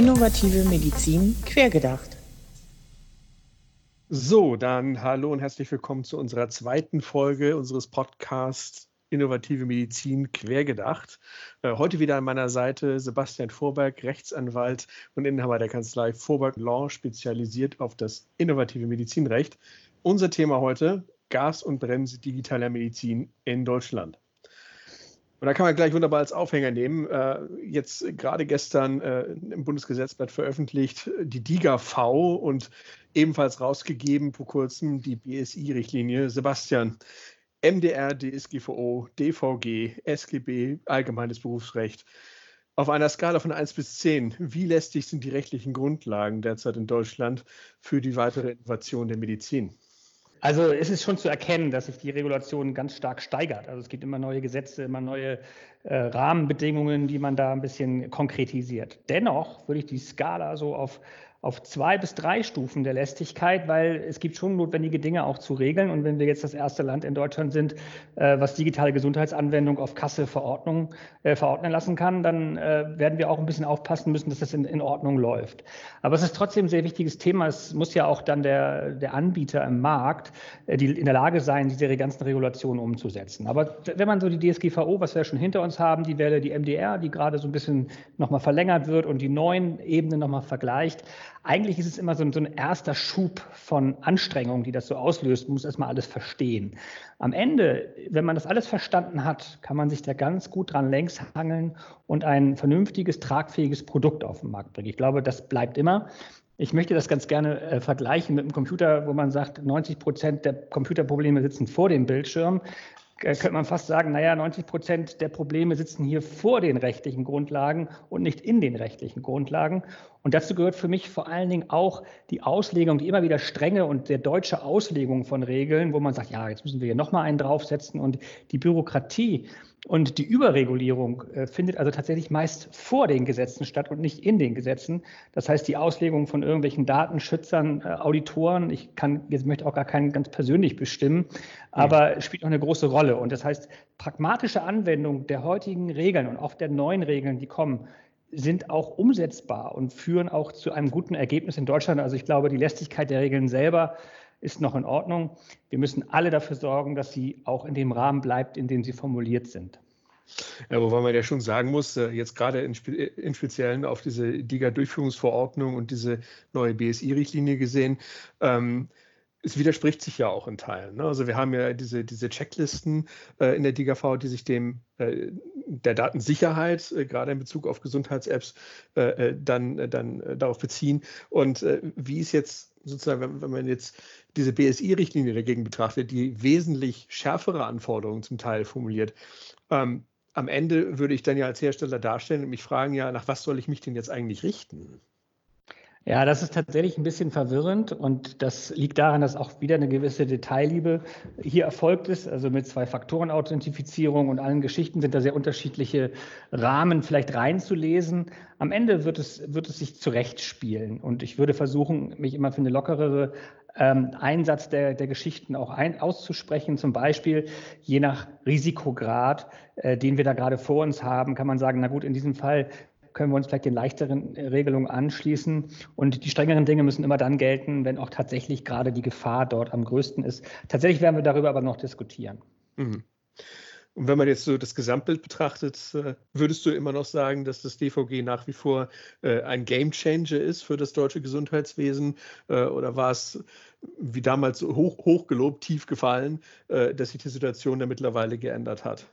Innovative Medizin quergedacht. So, dann hallo und herzlich willkommen zu unserer zweiten Folge unseres Podcasts Innovative Medizin quergedacht. Äh, heute wieder an meiner Seite Sebastian Vorberg, Rechtsanwalt und Inhaber der Kanzlei Vorberg Law, spezialisiert auf das innovative Medizinrecht. Unser Thema heute: Gas- und Bremse digitaler Medizin in Deutschland. Und da kann man gleich wunderbar als Aufhänger nehmen. Äh, jetzt gerade gestern äh, im Bundesgesetzblatt veröffentlicht die DIGA-V und ebenfalls rausgegeben vor kurzem die BSI-Richtlinie. Sebastian, MDR, DSGVO, DVG, SGB, Allgemeines Berufsrecht. Auf einer Skala von 1 bis 10, wie lästig sind die rechtlichen Grundlagen derzeit in Deutschland für die weitere Innovation der Medizin? Also es ist schon zu erkennen, dass sich die Regulation ganz stark steigert. Also es gibt immer neue Gesetze, immer neue äh, Rahmenbedingungen, die man da ein bisschen konkretisiert. Dennoch würde ich die Skala so auf auf zwei bis drei Stufen der Lästigkeit, weil es gibt schon notwendige Dinge auch zu regeln. Und wenn wir jetzt das erste Land in Deutschland sind, äh, was digitale Gesundheitsanwendung auf Kasse Verordnung äh, verordnen lassen kann, dann äh, werden wir auch ein bisschen aufpassen müssen, dass das in, in, Ordnung läuft. Aber es ist trotzdem ein sehr wichtiges Thema. Es muss ja auch dann der, der Anbieter im Markt äh, die in der Lage sein, diese ganzen Regulationen umzusetzen. Aber wenn man so die DSGVO, was wir schon hinter uns haben, die Welle, die MDR, die gerade so ein bisschen nochmal verlängert wird und die neuen Ebenen nochmal vergleicht, eigentlich ist es immer so ein, so ein erster Schub von Anstrengungen, die das so auslöst. Man muss erstmal alles verstehen. Am Ende, wenn man das alles verstanden hat, kann man sich da ganz gut dran längs hangeln und ein vernünftiges, tragfähiges Produkt auf den Markt bringen. Ich glaube, das bleibt immer. Ich möchte das ganz gerne äh, vergleichen mit einem Computer, wo man sagt, 90 Prozent der Computerprobleme sitzen vor dem Bildschirm. Äh, könnte man fast sagen, naja, 90 Prozent der Probleme sitzen hier vor den rechtlichen Grundlagen und nicht in den rechtlichen Grundlagen. Und dazu gehört für mich vor allen Dingen auch die Auslegung, die immer wieder strenge und der deutsche Auslegung von Regeln, wo man sagt, ja, jetzt müssen wir hier nochmal einen draufsetzen und die Bürokratie und die Überregulierung äh, findet also tatsächlich meist vor den Gesetzen statt und nicht in den Gesetzen. Das heißt, die Auslegung von irgendwelchen Datenschützern, äh, Auditoren, ich kann jetzt möchte auch gar keinen ganz persönlich bestimmen, aber ja. spielt auch eine große Rolle. Und das heißt, pragmatische Anwendung der heutigen Regeln und auch der neuen Regeln, die kommen, sind auch umsetzbar und führen auch zu einem guten Ergebnis in Deutschland. Also ich glaube, die Lästigkeit der Regeln selber ist noch in Ordnung. Wir müssen alle dafür sorgen, dass sie auch in dem Rahmen bleibt, in dem sie formuliert sind. Ja, wobei man ja schon sagen muss, äh, jetzt gerade in, im Speziellen auf diese DIGA-Durchführungsverordnung und diese neue BSI-Richtlinie gesehen, ähm, es widerspricht sich ja auch in Teilen. Ne? Also wir haben ja diese, diese Checklisten äh, in der DIGAV, die sich dem äh, der Datensicherheit, äh, gerade in Bezug auf Gesundheits-Apps, äh, äh, dann, äh, dann darauf beziehen. Und wie ist jetzt sozusagen, wenn, wenn man jetzt diese BSI-Richtlinie dagegen betrachtet, die wesentlich schärfere Anforderungen zum Teil formuliert, ähm, am Ende würde ich dann ja als Hersteller darstellen und mich fragen, ja, nach was soll ich mich denn jetzt eigentlich richten? Ja, das ist tatsächlich ein bisschen verwirrend und das liegt daran, dass auch wieder eine gewisse Detailliebe hier erfolgt ist. Also mit zwei Faktoren Authentifizierung und allen Geschichten sind da sehr unterschiedliche Rahmen vielleicht reinzulesen. Am Ende wird es, wird es sich zurechtspielen und ich würde versuchen, mich immer für eine lockerere ähm, Einsatz der, der Geschichten auch ein, auszusprechen. Zum Beispiel je nach Risikograd, äh, den wir da gerade vor uns haben, kann man sagen, na gut, in diesem Fall können wir uns vielleicht den leichteren Regelungen anschließen. Und die strengeren Dinge müssen immer dann gelten, wenn auch tatsächlich gerade die Gefahr dort am größten ist. Tatsächlich werden wir darüber aber noch diskutieren. Mhm. Und wenn man jetzt so das Gesamtbild betrachtet, äh, würdest du immer noch sagen, dass das DVG nach wie vor äh, ein Gamechanger ist für das deutsche Gesundheitswesen? Äh, oder war es wie damals hoch, hochgelobt, tief gefallen, dass sich die Situation da mittlerweile geändert hat?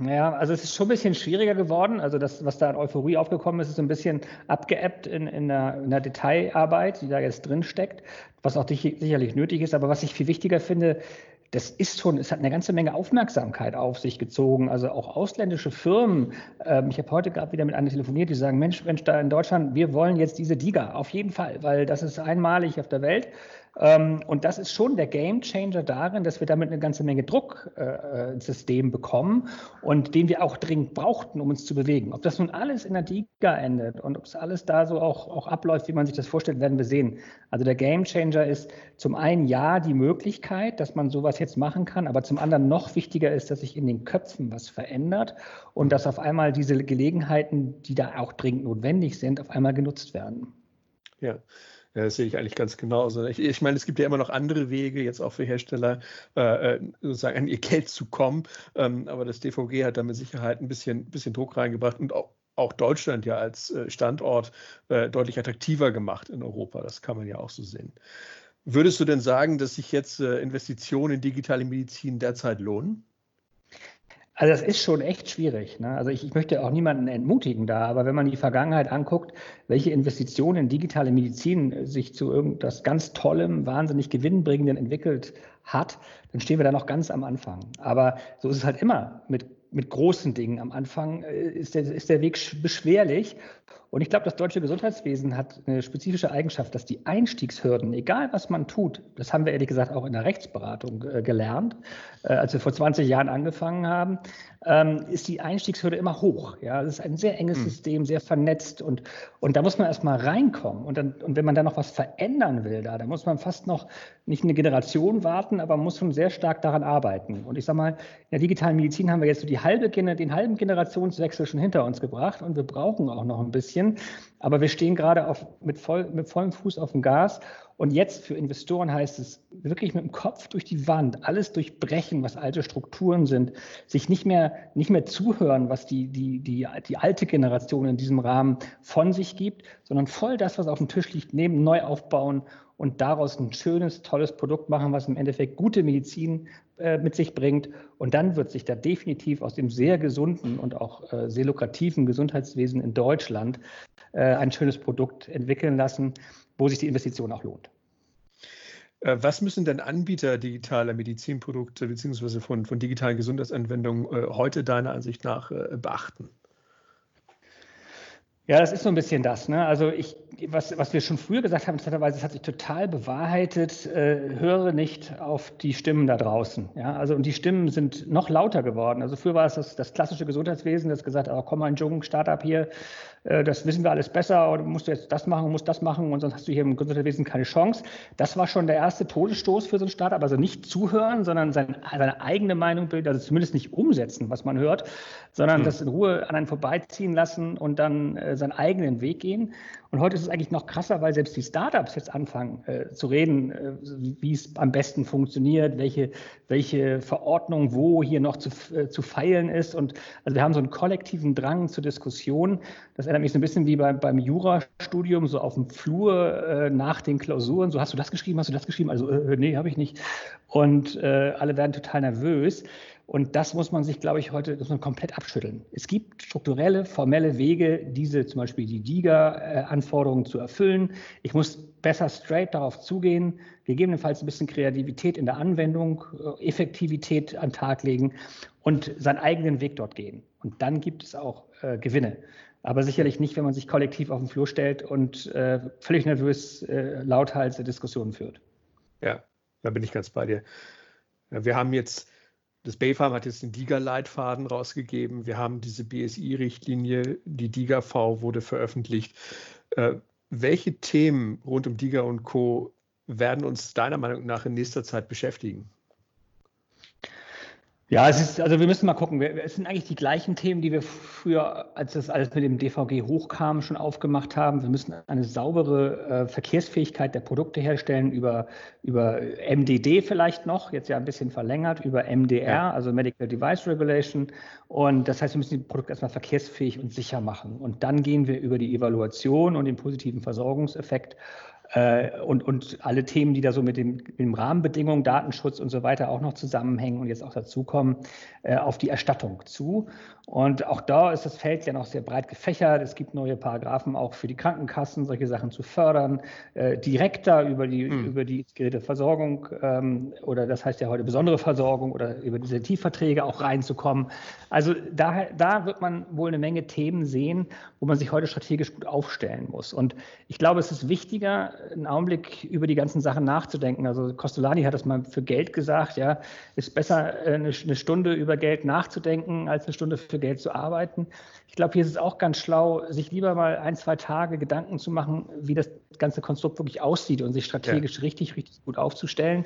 Ja, also es ist schon ein bisschen schwieriger geworden. Also das, was da an Euphorie aufgekommen ist, ist ein bisschen abgeebbt in, in, der, in der Detailarbeit, die da jetzt drin steckt, was auch sicherlich nötig ist. Aber was ich viel wichtiger finde, das ist schon, es hat eine ganze Menge Aufmerksamkeit auf sich gezogen. Also auch ausländische Firmen. Ähm, ich habe heute gerade wieder mit einer telefoniert, die sagen, Mensch, Mensch, da in Deutschland, wir wollen jetzt diese DIGA, auf jeden Fall, weil das ist einmalig auf der Welt. Ähm, und das ist schon der Game Changer darin, dass wir damit eine ganze Menge Druck äh, ins System bekommen und den wir auch dringend brauchten, um uns zu bewegen. Ob das nun alles in der DIGA endet und ob es alles da so auch, auch abläuft, wie man sich das vorstellt, werden wir sehen. Also der Game Changer ist zum einen ja die Möglichkeit, dass man sowas jetzt machen kann, aber zum anderen noch wichtiger ist, dass sich in den Köpfen was verändert und dass auf einmal diese Gelegenheiten, die da auch dringend notwendig sind, auf einmal genutzt werden. Ja. Ja, das sehe ich eigentlich ganz genauso. Ich, ich, meine, es gibt ja immer noch andere Wege, jetzt auch für Hersteller, äh, äh sozusagen an ihr Geld zu kommen. Ähm, aber das DVG hat da mit Sicherheit ein bisschen, bisschen Druck reingebracht und auch, auch Deutschland ja als äh, Standort äh, deutlich attraktiver gemacht in Europa. Das kann man ja auch so sehen. Würdest du denn sagen, dass sich jetzt äh, Investitionen in digitale Medizin derzeit lohnen? Also das ist schon echt schwierig. Ne? Also ich, ich, möchte auch niemanden entmutigen da, aber wenn man die Vergangenheit anguckt, welche Investitionen in digitale Medizin sich zu irgendwas ganz Tollem, wahnsinnig gewinnbringenden entwickelt hat, dann stehen wir da noch ganz am Anfang. Aber so ist es halt immer mit, mit großen Dingen. Am Anfang äh, ist der, ist der Weg beschwerlich und ich glaube, das deutsche Gesundheitswesen hat eine spezifische Eigenschaft, dass die Einstiegshürden, egal was man tut, das haben wir ehrlich gesagt auch in der Rechtsberatung äh, gelernt, äh, als wir vor 20 Jahren angefangen haben, ähm, ist die Einstiegshürde immer hoch. Ja, es ist ein sehr enges mhm. System, sehr vernetzt und, und da muss man erstmal reinkommen. Und, dann, und wenn man da noch was verändern will, da, da muss man fast noch nicht eine Generation warten, aber muss schon sehr stark daran arbeiten. Und ich sage mal, in der digitalen Medizin haben wir jetzt so die halbe, den halben Generationswechsel schon hinter uns gebracht und wir brauchen auch noch ein bisschen. Indien Aber wir stehen gerade auf, mit, voll, mit vollem Fuß auf dem Gas und jetzt für Investoren heißt es wirklich mit dem Kopf durch die Wand, alles durchbrechen, was alte Strukturen sind, sich nicht mehr, nicht mehr zuhören, was die, die, die, die alte Generation in diesem Rahmen von sich gibt, sondern voll das, was auf dem Tisch liegt, nehmen, neu aufbauen und daraus ein schönes, tolles Produkt machen, was im Endeffekt gute Medizin äh, mit sich bringt. Und dann wird sich da definitiv aus dem sehr gesunden und auch äh, sehr lukrativen Gesundheitswesen in Deutschland äh, ein schönes Produkt entwickeln lassen wo sich die Investition auch lohnt. Äh, was müssen denn Anbieter digitaler Medizinprodukte bzw. Von, von digitalen Gesundheitsanwendungen äh, heute deiner Ansicht nach äh, beachten? Ja, das ist so ein bisschen das. Ne? Also ich, was, was wir schon früher gesagt haben, das hat sich total bewahrheitet, äh, höre nicht auf die Stimmen da draußen. Ja? Also und die Stimmen sind noch lauter geworden. Also früher war es das, das klassische Gesundheitswesen, das gesagt hat, oh, komm mal ein Jung, Startup hier, äh, das wissen wir alles besser oder musst du jetzt das machen, musst das machen und sonst hast du hier im Gesundheitswesen keine Chance. Das war schon der erste Todesstoß für so ein Startup, also nicht zuhören, sondern sein, seine eigene Meinung bilden, also zumindest nicht umsetzen, was man hört, sondern mhm. das in Ruhe an einen vorbeiziehen lassen und dann äh, seinen eigenen Weg gehen. Und heute ist es eigentlich noch krasser, weil selbst die Startups jetzt anfangen äh, zu reden, äh, wie es am besten funktioniert, welche, welche Verordnung wo hier noch zu, äh, zu feilen ist. Und also wir haben so einen kollektiven Drang zur Diskussion. Das erinnert mich so ein bisschen wie bei, beim Jurastudium, so auf dem Flur äh, nach den Klausuren. So, hast du das geschrieben, hast du das geschrieben? Also, äh, nee, habe ich nicht. Und äh, alle werden total nervös. Und das muss man sich, glaube ich, heute muss man komplett abschütteln. Es gibt strukturelle, formelle Wege, diese zum Beispiel die DIGA-Anforderungen zu erfüllen. Ich muss besser straight darauf zugehen, gegebenenfalls ein bisschen Kreativität in der Anwendung, äh, Effektivität an den Tag legen und seinen eigenen Weg dort gehen. Und dann gibt es auch äh, Gewinne. Aber sicherlich nicht, wenn man sich kollektiv auf den Flur stellt und äh, völlig nervös äh, lauthals Diskussionen führt. Ja, da bin ich ganz bei dir. Wir haben jetzt das BayFarm hat jetzt den DIGA-Leitfaden rausgegeben. Wir haben diese BSI-Richtlinie, die DIGA-V wurde veröffentlicht. Äh, welche Themen rund um DIGA und Co. werden uns deiner Meinung nach in nächster Zeit beschäftigen? Ja, es ist, also wir müssen mal gucken. Es sind eigentlich die gleichen Themen, die wir früher, als das alles mit dem DVG hochkam, schon aufgemacht haben. Wir müssen eine saubere äh, Verkehrsfähigkeit der Produkte herstellen über, über MDD vielleicht noch, jetzt ja ein bisschen verlängert, über MDR, ja. also Medical Device Regulation. Und das heißt, wir müssen die Produkte erstmal verkehrsfähig und sicher machen. Und dann gehen wir über die Evaluation und den positiven Versorgungseffekt äh, und, und alle Themen, die da so mit, dem, mit dem Rahmenbedingungen, Datenschutz und so weiter auch noch zusammenhängen und jetzt auch dazukommen, äh, auf die Erstattung zu. Und auch da ist das Feld ja noch sehr breit gefächert. Es gibt neue Paragraphen auch für die Krankenkassen, solche Sachen zu fördern, äh, direkter über die, mhm. über die Geräteversorgung ähm, oder das heißt ja heute besondere Versorgung oder über diese Tiefverträge auch reinzukommen. Also da, da wird man wohl eine Menge Themen sehen, wo man sich heute strategisch gut aufstellen muss. Und ich glaube, es ist wichtiger, einen Augenblick über die ganzen Sachen nachzudenken. Also Costolani hat das mal für Geld gesagt, ja, ist besser äh, eine, eine Stunde über Geld nachzudenken, als eine Stunde für Geld zu arbeiten. Ich glaube, hier ist es auch ganz schlau, sich lieber mal ein, zwei Tage Gedanken zu machen, wie das ganze Konstrukt wirklich aussieht und sich strategisch ja. richtig, richtig gut aufzustellen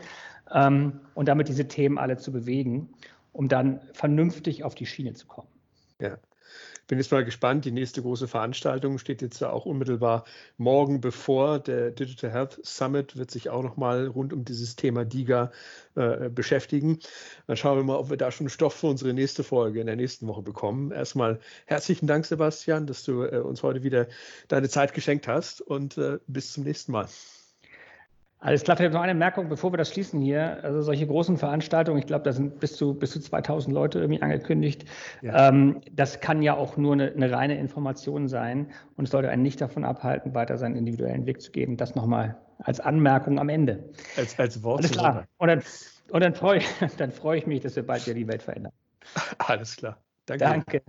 ähm, und damit diese Themen alle zu bewegen, um dann vernünftig auf die Schiene zu kommen. Ja bin jetzt mal gespannt. Die nächste große Veranstaltung steht jetzt auch unmittelbar morgen bevor. Der Digital Health Summit wird sich auch nochmal rund um dieses Thema DIGA äh, beschäftigen. Dann schauen wir mal, ob wir da schon Stoff für unsere nächste Folge in der nächsten Woche bekommen. Erstmal herzlichen Dank, Sebastian, dass du äh, uns heute wieder deine Zeit geschenkt hast und äh, bis zum nächsten Mal. Alles klar, vielleicht noch eine Merkung, bevor wir das schließen hier. Also solche großen Veranstaltungen, ich glaube, da sind bis zu, bis zu 2000 Leute irgendwie angekündigt. Ja. Ähm, das kann ja auch nur eine, eine, reine Information sein und es sollte einen nicht davon abhalten, weiter seinen individuellen Weg zu gehen. Das nochmal als Anmerkung am Ende. Als, als Wort. Alles klar. Und dann, und dann freue dann freu ich mich, dass wir bald wieder die Welt verändern. Alles klar. Danke. Danke.